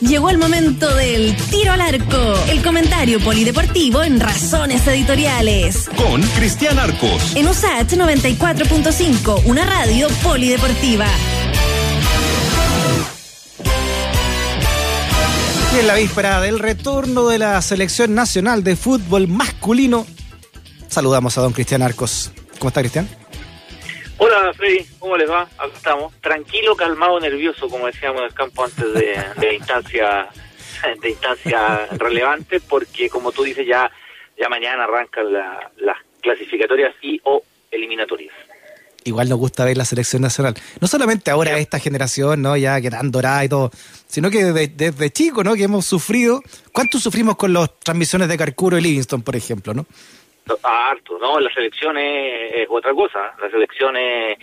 Llegó el momento del tiro al arco, el comentario polideportivo en Razones Editoriales. Con Cristian Arcos. En USAT 94.5, una radio polideportiva. Y en la víspera del retorno de la selección nacional de fútbol masculino, saludamos a don Cristian Arcos. ¿Cómo está Cristian? Hola Freddy, ¿cómo les va? Acá estamos. Tranquilo, calmado, nervioso, como decíamos en el campo antes de, de instancia de instancia relevante, porque como tú dices ya ya mañana arrancan la, las clasificatorias y o eliminatorias. Igual nos gusta ver la selección nacional. No solamente ahora esta generación, ¿no? Ya que tan dorada y todo, sino que desde, desde chico, ¿no? Que hemos sufrido. ¿Cuánto sufrimos con las transmisiones de Carcuro y Livingston, por ejemplo, no? Harto, ¿no? La selección es, otra cosa. La selección es...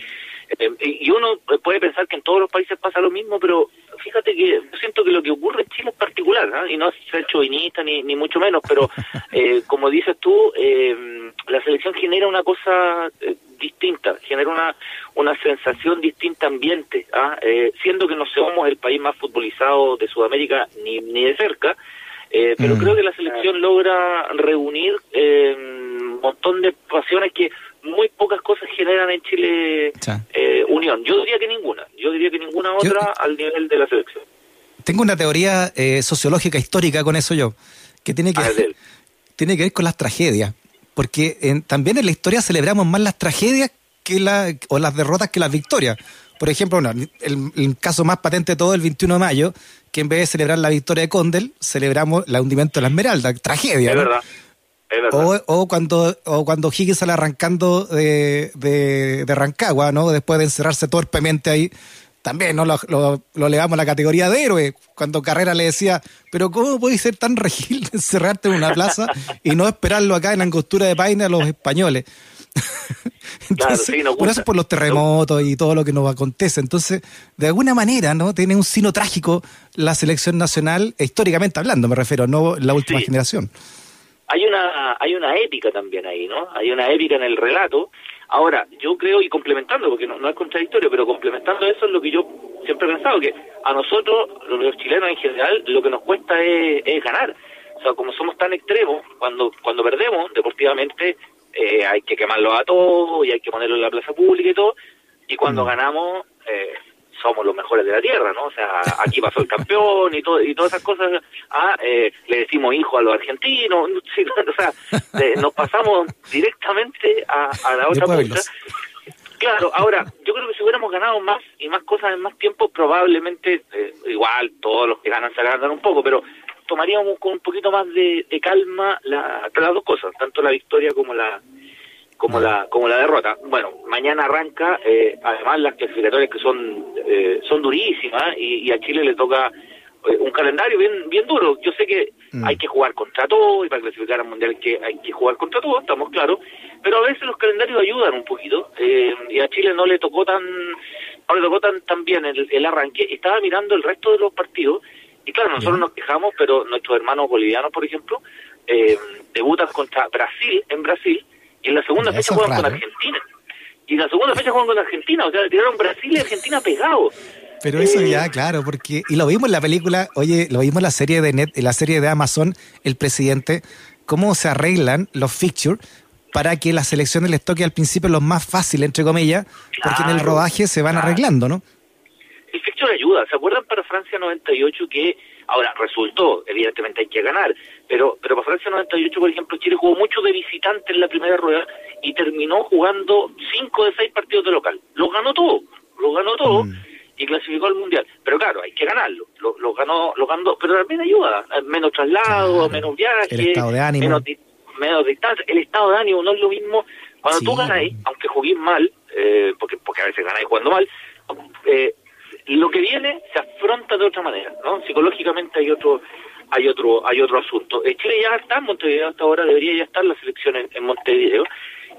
Eh, y uno puede pensar que en todos los países pasa lo mismo, pero fíjate que yo siento que lo que ocurre en Chile es particular, ¿no? y no es ser chauvinista ni, ni mucho menos, pero eh, como dices tú, eh, la selección genera una cosa eh, distinta, genera una, una sensación distinta ambiente, ¿ah? eh, siendo que no somos el país más futbolizado de Sudamérica ni, ni de cerca, eh, pero Mm. creo que la selección logra reunir eh, un montón de pasiones que muy pocas cosas generan en Chile eh, unión. Yo diría que ninguna, yo diría que ninguna Yo- otra al nivel de la selección. Tengo una teoría eh, sociológica histórica con eso yo, que tiene que, del- tiene que ver con las tragedias. Porque en- también en la historia celebramos más las tragedias que la, o las derrotas que las victorias. Por ejemplo, bueno, el, el caso más patente de todo, el 21 de mayo, que en vez de celebrar la victoria de Condel, celebramos el hundimiento de la Esmeralda. Tragedia, es ¿no? verdad, es verdad. O, o cuando o cuando Higgins sale arrancando de, de, de Rancagua, ¿no? Después de encerrarse torpemente ahí, también no lo, lo, lo elevamos a la categoría de héroe. Cuando Carrera le decía, pero ¿cómo podéis ser tan regil de encerrarte en una plaza y no esperarlo acá en Angostura de Paine a los españoles? Entonces, sí, nos por gusta. eso por los terremotos y todo lo que nos acontece. Entonces, de alguna manera, ¿no? Tiene un sino trágico la selección nacional, históricamente hablando, me refiero, no la última Sí. generación. hay una hay una épica también ahí, ¿no? Hay una épica en el relato. Ahora, yo creo, y complementando, porque no, no es contradictorio, pero complementando eso es lo que yo siempre he pensado, que a nosotros, los chilenos en general, lo que nos cuesta es, es ganar. O sea, como somos tan extremos, cuando cuando perdemos deportivamente, eh, hay que quemarlo a todos y hay que ponerlo en la plaza pública y todo, y cuando ganamos, eh, somos los mejores de la tierra, ¿no? O sea, aquí pasó el campeón y todo y todas esas cosas. Ah, eh, le decimos hijo a los argentinos, o sea, nos pasamos directamente a, a la otra punta. Claro, ahora, yo creo que si hubiéramos ganado más y más cosas en más tiempo, probablemente, eh, igual, todos los que ganan se agarran un poco, pero tomaríamos con un poquito más de, de calma la, las dos cosas, tanto la victoria como la como la como la derrota. Bueno, mañana arranca, eh, además las clasificatorias que son eh, son durísimas y, y a Chile le toca eh, un calendario bien bien duro. Yo sé que Mm. hay que jugar contra todo y para clasificar al mundial hay que hay que jugar contra todo, estamos claros, pero a veces los calendarios ayudan un poquito eh, y a Chile no le tocó tan no le tocó tan tan bien el, el arranque. Estaba mirando el resto de los partidos y claro, nosotros nos quejamos, pero nuestros hermanos bolivianos, por ejemplo, eh, debutan contra Brasil en Brasil y en la segunda fecha juegan con. Argentina. Y en la segunda fecha juegan con Argentina, o sea, tiraron Brasil y Argentina pegados. Pero eso Eh, ya, claro, porque y lo vimos en la película, oye, lo vimos en la serie de net, en la serie de Amazon, el presidente, cómo se arreglan los fixtures para que las selecciones les toque al principio los más fáciles, entre comillas, porque en el Claro, rodaje se van claro. arreglando, ¿no? El fixture ayuda. ¿Se acuerdan para Francia 98 que ahora resultó, evidentemente hay que ganar, pero pero para Francia 98, por ejemplo, Chile jugó mucho de visitante en la primera rueda y terminó jugando cinco de seis partidos de local. Lo ganó todo, lo ganó todo. Mm. Y clasificó al mundial. Pero claro, hay que ganarlo. Lo, lo ganó, lo ganó, pero también ayuda. Menos traslado, Claro. menos viaje, El estado de ánimo. menos distancia. El estado de ánimo no es lo mismo cuando Sí. tú ganáis, aunque juguéis mal, eh, porque porque a veces ganáis jugando mal, eh, lo que viene se afronta de otra manera, ¿no? Psicológicamente hay otro hay otro hay otro asunto. Eh, Chile ya está en Montevideo hasta ahora, debería ya estar la selección en, en Montevideo.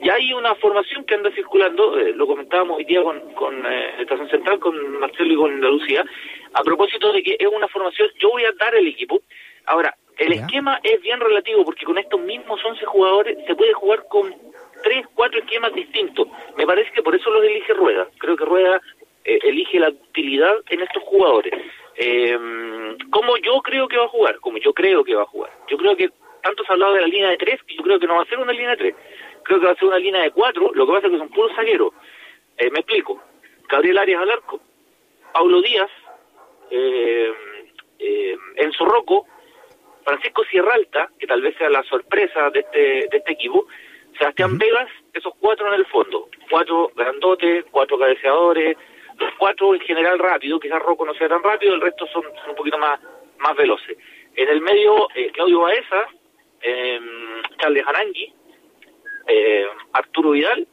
Y hay una formación que anda circulando, eh, lo comentábamos hoy día con, con eh, Estación Central, con Marcelo y con la Lucía, a propósito de que es una formación, yo voy a dar el equipo. Ahora, el Ya. esquema es bien relativo porque con estos mismos 11 jugadores se puede jugar con tres, cuatro esquemas distintos. Me parece que por eso los elige Rueda. Creo que Rueda eh, elige la utilidad en estos jugadores. Eh, ¿Cómo yo creo que va a jugar, como yo creo que va a jugar. Yo creo que tanto se ha hablado de la línea de tres, que yo creo que no va a ser una línea de tres. Creo que va a ser una línea de cuatro, lo que pasa es que son puros zagueros. Eh, me explico. Gabriel Arias al arco, Paulo Díaz, eh, eh, Enzo Rocco, Francisco Sierralta, que tal vez sea la sorpresa de este, de este equipo, Sebastián Vegas, esos cuatro en el fondo, cuatro grandotes, cuatro cabeceadores, los cuatro en general rápido, quizás Rocco no sea tan rápido, el resto son, un poquito más, más veloces. En el medio, eh, Claudio Baeza, eh, Charles Arangui, eh, Arturo Vidal,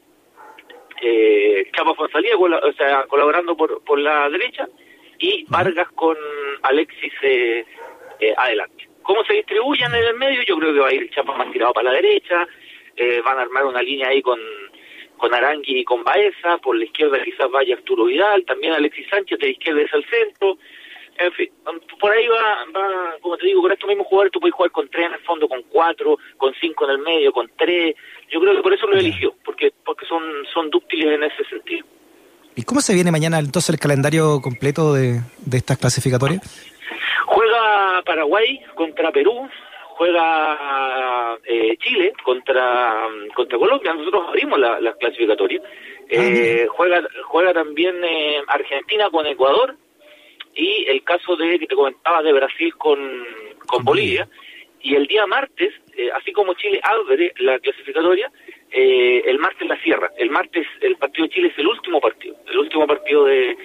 eh, Chapa Fonsalía, o sea, colaborando por, por la derecha, y Vargas con Alexis eh, eh, adelante. ¿Cómo se distribuyen en el medio? Yo creo que va a ir Chapa más tirado para la derecha, eh, van a armar una línea ahí con, con Arangui y con Baeza, por la izquierda quizás vaya Arturo Vidal, también Alexis Sánchez, de la izquierda es al centro, en fin, por ahí va, va, como te digo, con estos mismos jugadores tú puedes jugar con tres en el fondo, con cuatro, con cinco en el medio, con tres, yo creo que por eso lo eligió, porque porque son, son dúctiles en ese sentido. ¿Y cómo se viene mañana entonces el calendario completo de, de estas clasificatorias? Juega Paraguay contra Perú, juega eh, Chile contra contra Colombia, nosotros abrimos las la clasificatorias, eh, juega juega también eh, Argentina con Ecuador y el caso de que te comentaba de Brasil con, con Bolivia, y el día martes, eh, así como Chile abre la clasificatoria, eh, el martes la cierra. El martes el partido de Chile es el último partido, el último partido de,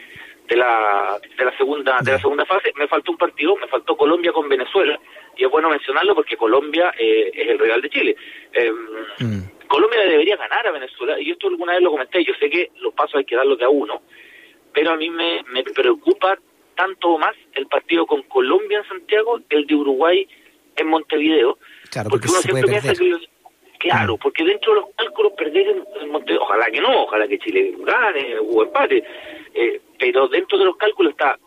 de la de la segunda de la segunda fase. Me faltó un partido, me faltó Colombia con Venezuela y es bueno mencionarlo porque Colombia eh, es el regal de Chile. Eh, mm. Colombia debería ganar a Venezuela y esto alguna vez lo comenté. Yo sé que los pasos hay que darlos de a uno, pero a mí me, me preocupa tanto más el partido con Colombia en Santiago que el de Uruguay en Montevideo. Claro, porque, uno siempre piensa que Claro, porque dentro de los cálculos perder en Montevideo, ojalá que no, ojalá que Chile gane o empate, eh, pero dentro de los cálculos está,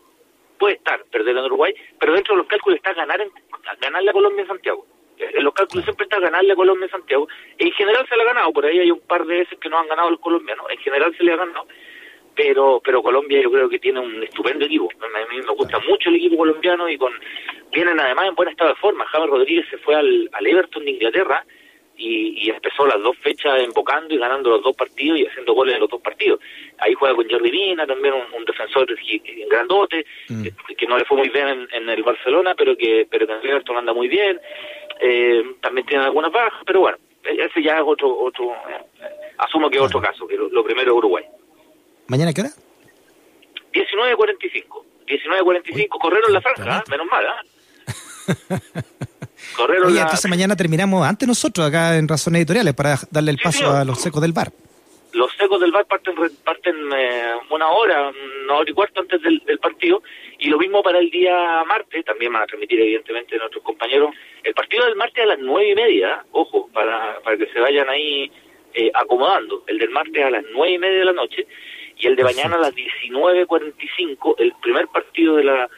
puede estar perder en Uruguay, pero dentro de los cálculos está ganar en, ganarle a Colombia en Santiago. Eh, en los cálculos siempre está ganarle a Colombia en Santiago. En general se le ha ganado, por ahí hay un par de veces que no han ganado los colombianos, en general se le ha ganado, pero pero Colombia yo creo que tiene un estupendo equipo. A mí me gusta mucho el equipo colombiano y con vienen además en buen estado de forma. Javier Rodríguez se fue al Everton de Inglaterra y, y, empezó las dos fechas invocando y ganando los dos partidos y haciendo goles en los dos partidos. Ahí juega con Jordi Vina, también un, un defensor grandote, mm. que, que, no le fue muy bien en, en, el Barcelona, pero que pero el Everton anda muy bien. Eh, también tiene algunas bajas, pero bueno, ese ya es otro, otro eh, asumo que es otro caso, que lo, lo primero es Uruguay. ¿Mañana qué hora? 19.45. 19.45, corrieron la franja, ¿eh? menos mal. corrieron Oye, la... entonces mañana terminamos antes nosotros acá en Razones Editoriales para darle el sí, paso sí, a los secos del bar. Los secos del bar parten, parten eh, una hora, una hora y cuarto antes del, del, partido, y lo mismo para el día martes, también van a transmitir evidentemente nuestros compañeros. El partido del martes a las nueve y media, ojo, para, para que se vayan ahí eh, acomodando. El del martes a las nueve y media de la noche, y el de mañana a las 19.45, el primer partido de la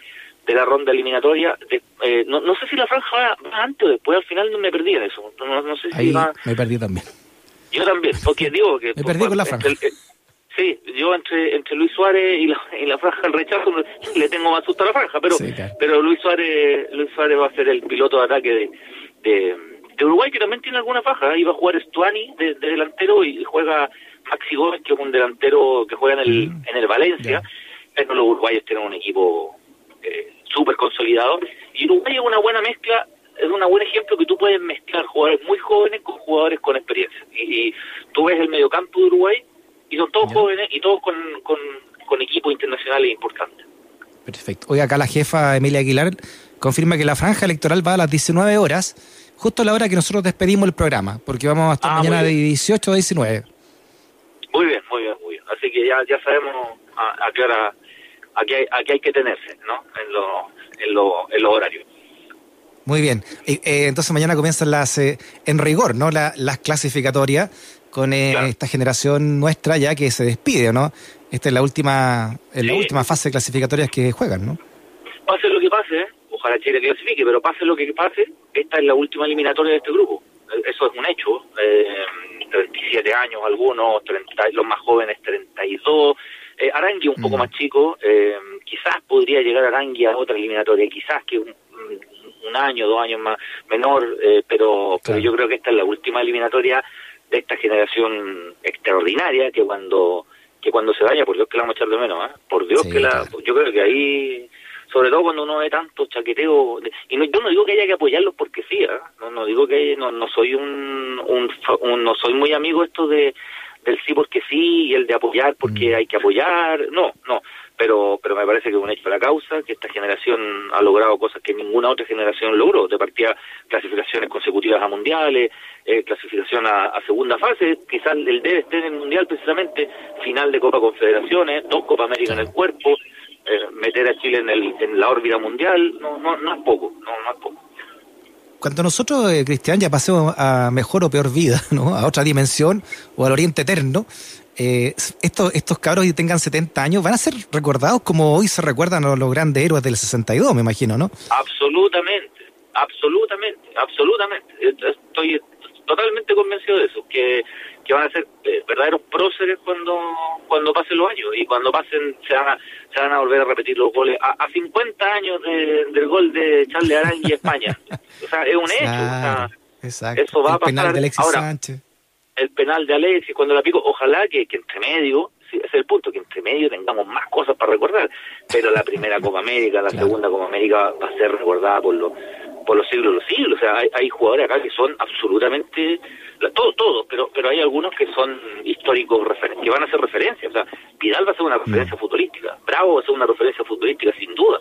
de la ronda eliminatoria. De, eh, no, no sé si la franja va, va, antes o después, al final no me perdí en eso. No, no sé si Ahí va... me perdí también. Yo también, porque digo que... me perdí con la franja. El, el, sí, yo entre entre Luis Suárez y la, y la franja del rechazo le tengo más susto a la franja, pero sí, claro. pero Luis Suárez Luis Suárez va a ser el piloto de ataque de, de, de Uruguay, que también tiene alguna faja. Iba a jugar Stuani de, de delantero y juega Maxi Gómez, que es un delantero que juega en el, mm. en el Valencia, yeah. pero los uruguayos tienen un equipo eh, súper consolidado. Y Uruguay es una buena mezcla, es un buen ejemplo que tú puedes mezclar jugadores muy jóvenes con jugadores con experiencia. Y, y tú ves el mediocampo de Uruguay y son todos jóvenes y todos con, con, con equipos internacionales importantes. Perfecto. Hoy acá la jefa Emilia Aguilar confirma que la franja electoral va a las 19 horas, justo a la hora que nosotros despedimos el programa, porque vamos a estar ah, mañana de 18 a 19. Muy bien, muy bien, muy bien. Así que ya, ya sabemos a, a qué hora, a qué, a qué hay que tenerse, ¿no? En lo, en lo, en los horarios. Muy bien. Eh, entonces mañana comienzan las, eh, en rigor, ¿no? La, las clasificatorias con eh, claro. esta generación nuestra ya que se despide, ¿no? Esta es la última, es la última fase de clasificatorias que juegan, ¿no? Pase lo que pase, ojalá Chile clasifique, pero pase lo que pase, esta es la última eliminatoria de este grupo. Eso es un hecho. Eh, 37 años algunos, 30, los más jóvenes 32. Eh, Arangui un mm. poco más chico, eh, quizás podría llegar Arangui a otra eliminatoria, quizás que un, un año, dos años más menor, eh, pero, pero yo creo que esta es la última eliminatoria de esta generación extraordinaria que cuando que cuando se vaya, por Dios que la vamos a echar de menos, ¿eh? por Dios que la, yo creo que ahí, sobre todo cuando uno ve tanto chaqueteo, y no, yo no digo que haya que apoyarlos porque sí, ¿eh? no, no digo que no, no soy un, un, no soy muy amigo esto de del sí porque sí y el de apoyar porque mm. hay que apoyar, no, no, pero pero me parece que es un hecho de la causa, que esta generación ha logrado cosas que ninguna otra generación logró, de partida clasificaciones consecutivas a mundiales, eh, clasificación a, segunda fase, quizás el debe esté en el mundial precisamente, final de Copa Confederaciones, dos Copa América en el cuerpo, eh, meter a Chile en, el, en la órbita mundial, no, no, no es poco, no, no es poco cuando nosotros, eh, Cristian, ya pasemos a mejor o peor vida, ¿no? a otra dimensión o al oriente eterno, eh, estos, estos cabros que tengan 70 años van a ser recordados como hoy se recuerdan a los grandes héroes del 62, me imagino, ¿no? Absolutamente, absolutamente, absolutamente. Estoy totalmente convencido de eso, que, que van a ser eh, verdaderos próceres cuando cuando pasen los años y cuando pasen se van a, se van a volver a repetir los goles a, 50 años del gol de Charles Arangui España. o sea, es un hecho. exacto. Eso va a pasar. Penal de Alexis Ahora, El penal de Alexis, cuando la pico, ojalá que, que entre medio ese es el punto, que entre medio tengamos más cosas para recordar. Pero la primera Copa América, la segunda Copa América va a ser recordada por los por los siglos de los siglos. O sea, hay, hay jugadores acá que son absolutamente, todos, todos, pero pero hay algunos que son históricos que van a ser referencias. O sea, Vidal va a ser una referencia mm. futbolística, Bravo va a ser una referencia futbolística sin duda.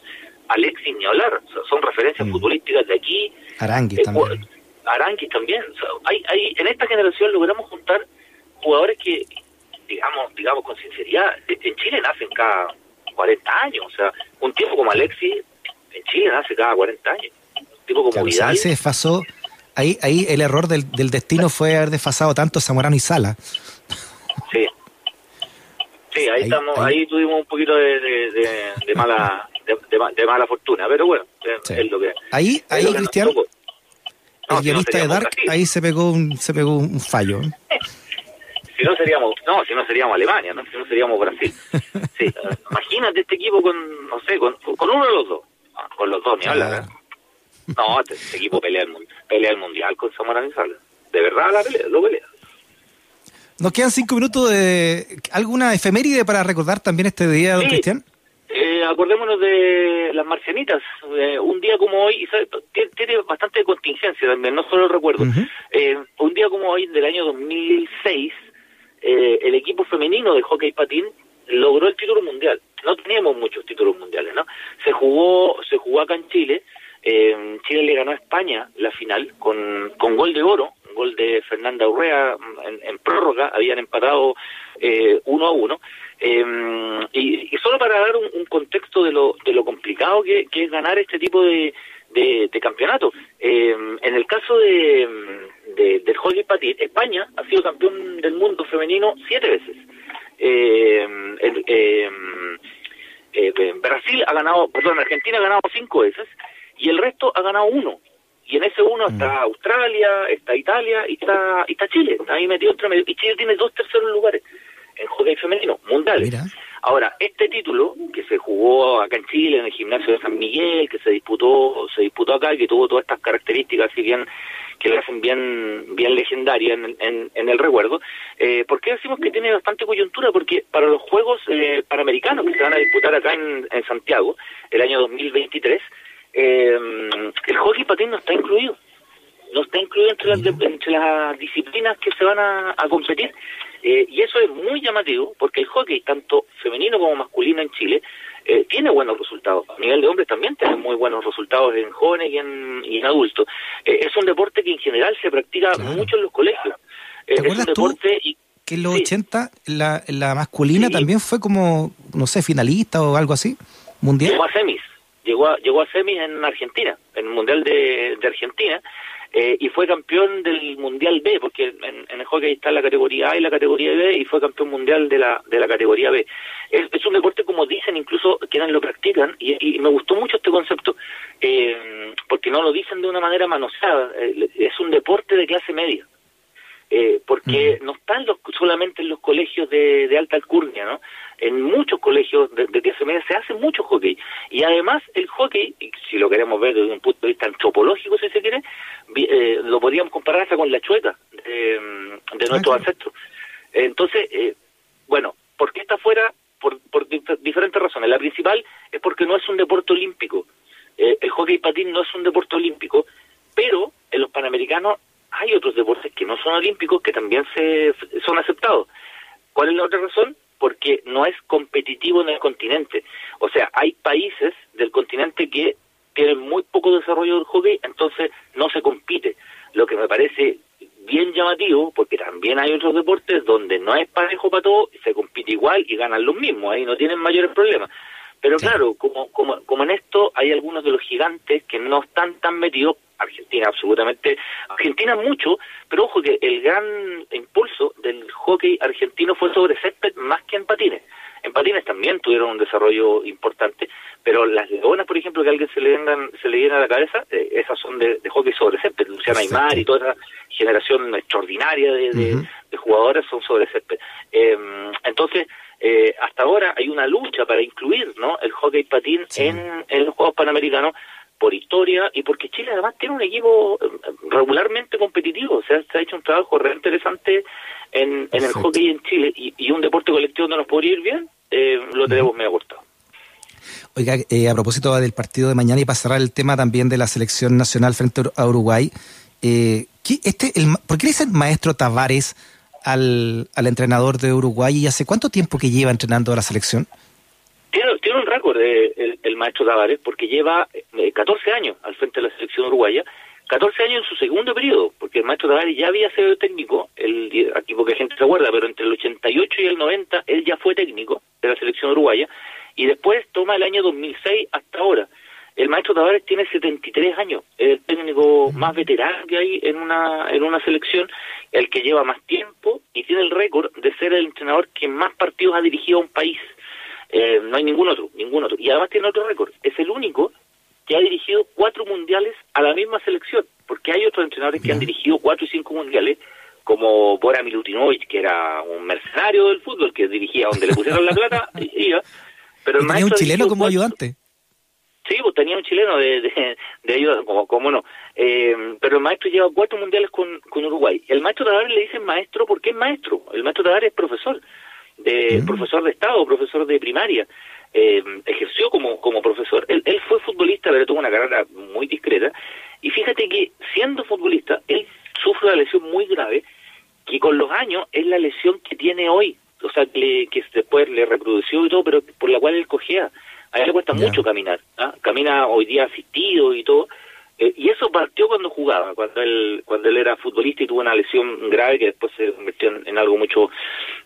Alexis ni hablar, son referencias mm. futbolísticas de aquí. Aranguis eh, también. Aranguis también. hay, hay, en esta generación logramos juntar jugadores que, digamos, digamos con sinceridad, en Chile nacen cada 40 años. O sea, un tipo como Alexis en Chile nace cada 40 años tipo como Vidal. Ahí se desfasó, ahí, ahí el error del, del destino fue haber desfasado tanto Zamorano y Sala. Sí. Sí, ahí, estamos, ahí. tuvimos un poquito de, de, mala de, mala fortuna, pero bueno, es lo que Ahí, ahí Cristian, el guionista de Dark, ahí se pegó un, se pegó un fallo. si no seríamos, no, si no seríamos Alemania, ¿no? si no seríamos Brasil. Sí, imagínate este equipo con, no sé, con, con uno de los dos, ah, con los dos, ni hablar. No, este, este, equipo pelea el, pelea el mundial con Zamora Sala. De verdad la pelea, lo pelea. Nos quedan cinco minutos de alguna efeméride para recordar también este día, don Cristian. Eh, acordémonos de las marcianitas. Eh, un día como hoy, tiene bastante contingencia también, no solo el recuerdo. eh, un día como hoy, del año 2006, eh, el equipo femenino de hockey patín logró el título mundial. No teníamos muchos títulos mundiales, ¿no? Se jugó, se jugó acá en Chile eh, Chile le ganó a España la final con, con gol de oro, gol de Fernanda Urrea en, prórroga, habían empatado eh, uno a uno. Eh, y, solo para dar un, contexto de lo, de lo complicado que, es ganar este tipo de, de, campeonato. Eh, en el caso de, del hockey patín, España ha sido campeón del mundo femenino siete veces. Brasil ha ganado, perdón, Argentina ha ganado cinco veces y el resto ha ganado uno. Y en ese uno está mm. Australia, está Italia y está, y está Chile. Está ahí metido entre medio. Y Chile tiene dos terceros lugares en hockey femenino, mundiales. Ahora, este título que se jugó acá en Chile, en el gimnasio de San Miguel, que se disputó, se disputó acá y que tuvo todas estas características así bien que le hacen bien bien legendaria en, en, el recuerdo. Eh, ¿Por qué decimos que tiene bastante coyuntura? Porque para los Juegos eh, Panamericanos que se van a disputar acá en, en Santiago, el año 2023, eh, el hockey patín no está incluido. No está incluido entre las, entre las disciplinas que se van a, competir. Eh, y eso es muy llamativo porque el hockey, tanto femenino como masculino en Chile, eh, tiene buenos resultados. A nivel de hombres también tiene muy buenos resultados en jóvenes y en, y en adultos. Eh, es un deporte que en general se practica mucho en los colegios. es un deporte que en los 80 la, la masculina también fue como, no sé, finalista o algo así, mundial? Llegó a semis llegó a, llegó a semis en Argentina, en el Mundial de, Argentina, eh, y fue campeón del Mundial B, porque en, el hockey está la categoría A y la categoría B, y fue campeón mundial de la, de la categoría B. Es, un deporte, como dicen incluso quienes lo practican, y, me gustó mucho este concepto, eh, porque no lo dicen de una manera manoseada, eh, es un deporte de clase media. porque no están los, solamente en los colegios de, de alta alcurnia, ¿no? En muchos colegios de, de clase media se hace mucho hockey. Y además el hockey, si lo queremos ver desde un punto de vista antropológico, si se quiere, eh, lo podríamos comparar hasta con la chueta de, de nuestros ancestros. Entonces, eh, bueno, ¿por qué está fuera? Por, por diferentes razones. La principal es porque no es un deporte olímpico. Eh, el hockey patín no es un deporte olímpico, pero en los panamericanos hay otros deportes que no son olímpicos que también se son aceptados. ¿Cuál es la otra razón? Porque no es en el continente. O sea, hay países del continente que tienen muy poco desarrollo del hockey, entonces no se compite. Lo que me parece bien llamativo, porque también hay otros deportes donde no es parejo para todo, se compite igual y ganan los mismos, ahí no tienen mayores problemas. Pero claro, como, como, como en esto hay algunos de los gigantes que no están tan metidos, Argentina absolutamente, Argentina mucho, pero ojo que el gran impulso del hockey argentino fue sobre césped más que en patines. En patines también tuvieron un desarrollo importante, pero las leonas, por ejemplo, que a alguien se le vengan, se le viene a la cabeza, eh, esas son de, hockey sobre césped. Luciana Aymar y toda esa generación extraordinaria de, de, jugadores son sobre césped. Em, entonces, eh, hasta ahora hay una lucha para incluir ¿no? el hockey patín en, en los Juegos Panamericanos por historia y porque Chile además tiene un equipo em, regularmente competitivo. O sea, se ha hecho un trabajo re interesante en, en el hockey en Chile y, un deporte colectivo donde nos podría ir bien, eh, lo tenemos medio cortado. Oiga, eh, a propósito del partido de mañana y para cerrar el tema también de la selección nacional frente a Uruguay, eh, este, el, ¿por qué le dicen maestro Tavares al, al entrenador de Uruguay y hace cuánto tiempo que lleva entrenando a la selección? Tiene, tiene un récord el, el, maestro Tavares porque lleva 14 años al frente de la selección uruguaya 14 años en su segundo periodo, porque el maestro Tavares ya había sido técnico, el, aquí porque gente se acuerda, pero entre el 88 y el 90 él ya fue técnico de la selección uruguaya, y después toma el año 2006 hasta ahora. El maestro Tavares tiene 73 años, es el técnico más veterano que hay en una, en una selección, el que lleva más tiempo y tiene el récord de ser el entrenador que más partidos ha dirigido a un país. Eh, no hay ningún otro, ningún otro. Y además tiene otro récord. Es el único que ha dirigido cuatro mundiales a la misma selección, porque hay otros entrenadores que han dirigido cuatro y cinco mundiales, como Bora Milutinovic, que era un mercenario del fútbol, que dirigía donde le pusieron la plata, iba. Pero el tenía un chileno como ayudante. Sí, pues tenía un chileno de, de, ayuda, como, como no. Eh, pero el maestro lleva cuatro mundiales con, con Uruguay. El maestro Tavares le dicen maestro porque es maestro. El maestro Tavares es profesor, de profesor de Estado, profesor de primaria eh, ejerció como, como profesor. Él, él fue futbolista, pero tuvo una carrera muy discreta. Y fíjate que siendo futbolista, él sufre una lesión muy grave, que con los años es la lesión que tiene hoy. O sea, que, que después le reprodució y todo, pero por la cual él cogea. A él le cuesta mucho caminar. ¿ah? Camina hoy día asistido y todo. Eh, y eso partió cuando jugaba, cuando él cuando él era futbolista y tuvo una lesión grave que después se convirtió en, algo mucho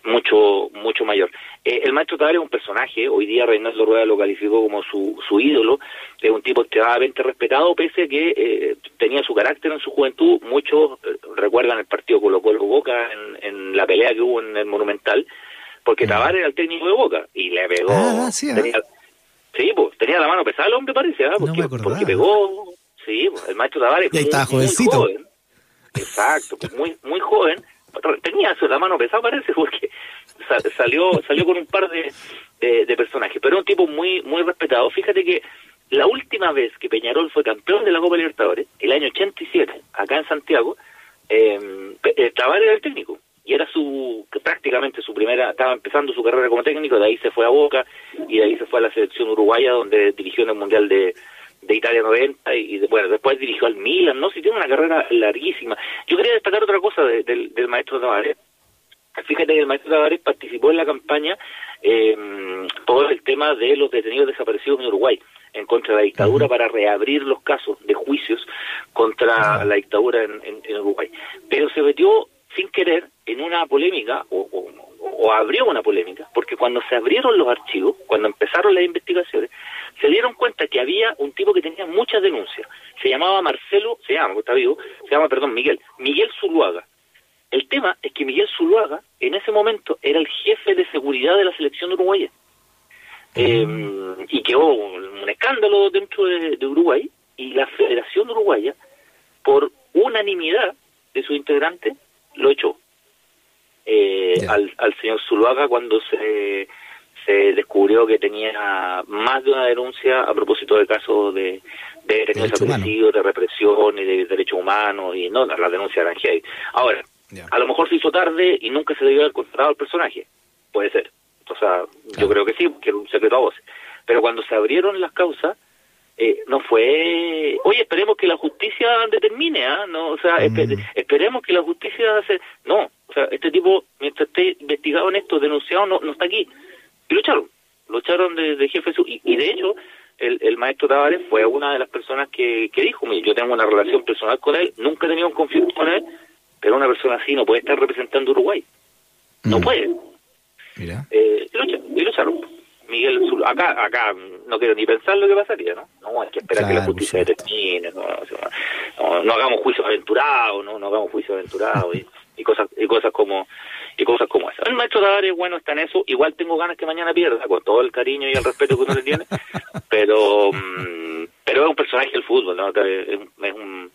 mucho mucho mayor. Eh, el maestro Tavares es un personaje, hoy día Reinaldo Rueda lo calificó como su, su ídolo, es un tipo extremadamente respetado, pese a que eh, tenía su carácter en su juventud, muchos recuerdan el partido Colo Colo Boca en, en la pelea que hubo en el Monumental, porque Tavares era el técnico de Boca y le pegó... Ah, sí, tenía, sí pues, tenía la mano pesada el hombre parece, ¿ah? porque, porque pegó Sí, pues, el maestro Tavares. Y ahí estaba jovencito. Muy joven. Exacto, pues, muy, muy joven. Tenía la mano pesada, parece, porque salió salió con un par de, de, personajes. Pero un tipo muy muy respetado. Fíjate que la última vez que Peñarol fue campeón de la Copa Libertadores, el año 87, acá en Santiago, eh, eh, Tavares era el técnico y era su prácticamente su primera estaba empezando su carrera como técnico de ahí se fue a Boca y de ahí se fue a la selección uruguaya donde dirigió en el mundial de de Italia 90 y, bueno, después dirigió al Milan, ¿no? Sí, tiene una carrera larguísima. Yo quería destacar otra cosa del, maestro Tavares. Fíjate que el maestro Tavares participó en la campaña eh, todo el tema de los detenidos desaparecidos en Uruguay en contra de la dictadura para reabrir los casos de juicios contra la dictadura en, Uruguay. Pero se metió sin querer en una polémica o, o, abrió una polémica, porque cuando se abrieron los archivos, cuando empezaron las investigaciones, se dieron cuenta que había un tipo que tenía muchas denuncias. Se llamaba Marcelo, se llama, está vivo, se llama, perdón, Miguel, Miguel Zuluaga. El tema es que Miguel Zuluaga en ese momento era el jefe de seguridad de la selección uruguaya. Eh, y quedó un, escándalo dentro de, Uruguay y la Federación Uruguaya, por unanimidad de sus integrantes, lo echó eh, al, al señor Zuluaga cuando se se descubrió que tenía más de una denuncia a propósito de casos de, de desaparecidos, de represión y de derechos humanos, y no, las denuncias eran heavy. Ahora, a lo mejor se hizo tarde y nunca se debió haber contratado al personaje, puede ser. O sea, yo creo que sí, que era un secreto a voces. Pero cuando se abrieron las causas, eh, no fue, oye, esperemos que la justicia determine, ¿ah? No, o sea, mm. esperemos que la justicia se... No, o sea, este tipo, mientras esté investigado en esto, denunciado, no, no está aquí. Y lo echaron, lo echaron de, jefe. Y, y de hecho, el, el, maestro Tavares fue una de las personas que, que dijo, yo tengo una relación personal con él, nunca he tenido un conflicto con él, pero una persona así no puede estar representando Uruguay. No mm. puede. Mira. Eh, y, lo echaron, Miguel acá, acá no quiero ni pensar lo que pasaría, ¿no? No, hay que esperar que la justicia determine, no, no, hagamos juicios aventurados, no, no hagamos juicios aventurados y, y cosas y cosas como y cosas como esas. El maestro Tavares, bueno, está en eso. Igual tengo ganas que mañana pierda, con todo el cariño y el respeto que uno le tiene. Pero, mm, pero es un personaje del fútbol, ¿no? Es, un,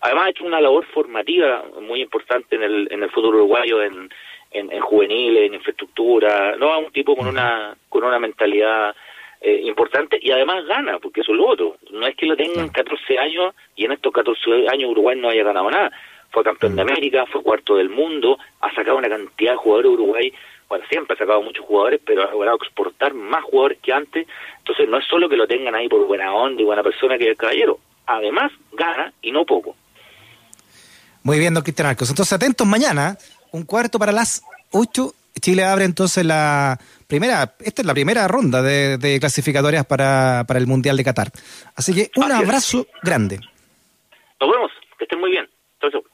además ha hecho una labor formativa muy importante en el, en el fútbol uruguayo, en, en, juveniles, en infraestructura. No, es un tipo con una, con una mentalidad eh, importante y además gana, porque eso es lo otro. No es que lo tengan 14 años y en estos 14 años Uruguay no haya ganado nada fue campeón de América, fue cuarto del mundo, ha sacado una cantidad de jugadores de Uruguay, bueno, siempre ha sacado muchos jugadores, pero ha logrado exportar más jugadores que antes, entonces no es solo que lo tengan ahí por buena onda y buena persona que es el caballero, además gana y no poco. Muy bien, don Cristian Arcos. Entonces, atentos mañana, un cuarto para las ocho. Chile abre entonces la primera, esta es la primera ronda de, clasificatorias para, para, el Mundial de Qatar. Así que un abrazo grande. Nos vemos, que estén muy bien. Chau, chau.